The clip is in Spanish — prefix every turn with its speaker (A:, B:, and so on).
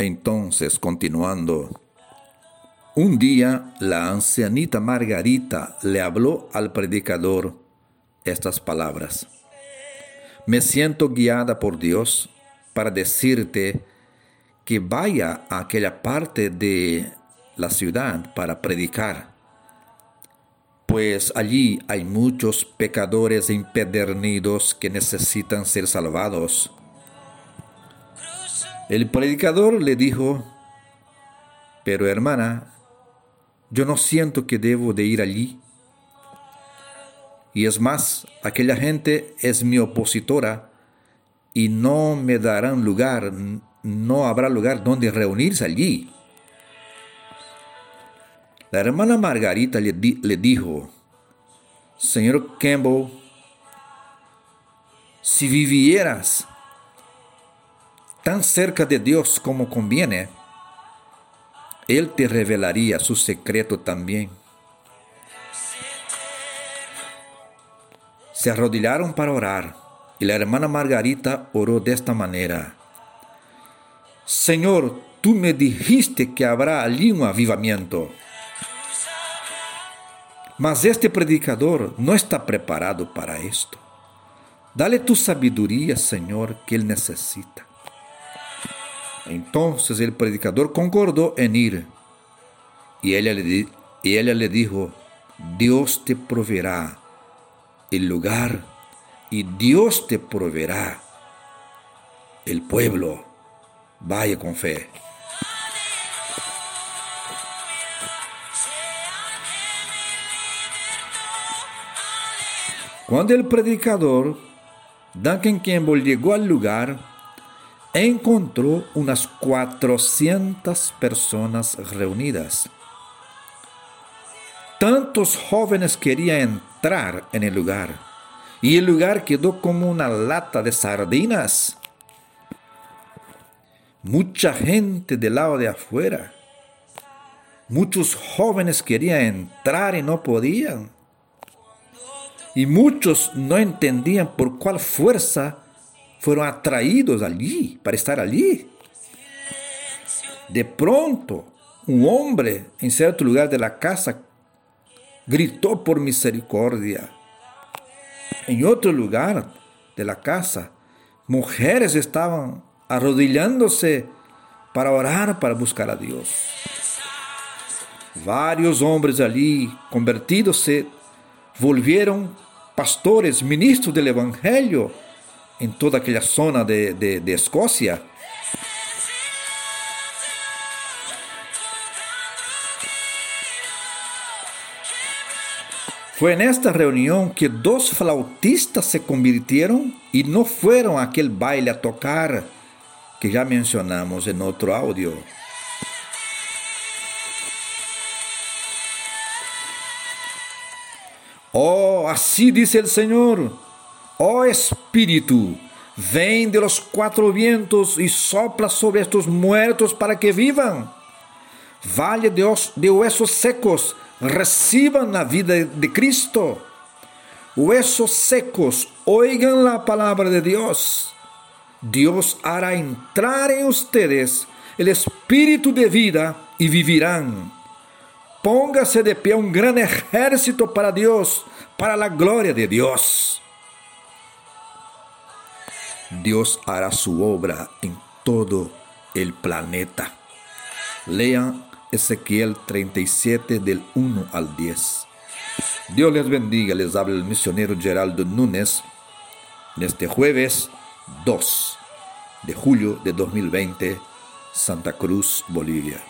A: Entonces, continuando, un día la ancianita Margarita le habló al predicador estas palabras. Me siento guiada por Dios para decirte que vaya a aquella parte de la ciudad para predicar, pues allí hay muchos pecadores impedernidos que necesitan ser salvados. El predicador le dijo, pero hermana, yo no siento que debo de ir allí. Y es más, aquella gente es mi opositora y no me darán lugar, no habrá lugar donde reunirse allí. La hermana Margarita le, le dijo, Señor Campbell, si vivieras tan cerca de Dios como conviene, Él te revelaría su secreto también. Se arrodillaron para orar y la hermana Margarita oró de esta manera. Señor, tú me dijiste que habrá allí un avivamiento. Mas este predicador no está preparado para esto. Dale tu sabiduría, Señor, que él necesita. Entonces el predicador concordó en ir. Y ella le, dijo, Dios te proveerá el lugar y Dios te proveerá el pueblo. Vaya con fe. Cuando el predicador Duncan Campbell llegó al lugar, encontró unas 400 personas reunidas. Tantos jóvenes querían entrar en el lugar y el lugar quedó como una lata de sardinas. Mucha gente del lado de afuera. Muchos jóvenes querían entrar y no podían. Y muchos no entendían por cuál fuerza fueron atraídos allí, para estar allí. De pronto, un hombre en cierto lugar de la casa gritó por misericordia. En otro lugar de la casa, mujeres estaban arrodillándose para orar, para buscar a Dios. Varios hombres allí convertidos se volvieron pastores, ministros del Evangelio en toda aquella zona de, de, Escocia. Fue en esta reunión que dos flautistas se convirtieron y no fueron a aquel baile a tocar que ya mencionamos en otro audio. Oh, así dice el Señor Oh Espíritu, ven de los cuatro vientos y sopla sobre estos muertos para que vivan. Valle de, de huesos secos, reciban la vida de Cristo. Huesos secos, oigan la palabra de Dios. Dios hará entrar en ustedes el espíritu de vida y vivirán. Póngase de pie un gran ejército para Dios, para la gloria de Dios. Dios hará su obra en todo el planeta. Lean Ezequiel 37 del 1 al 10. Dios les bendiga, les habla el misionero Geraldo Núñez en este jueves 2 de julio de 2020, Santa Cruz, Bolivia.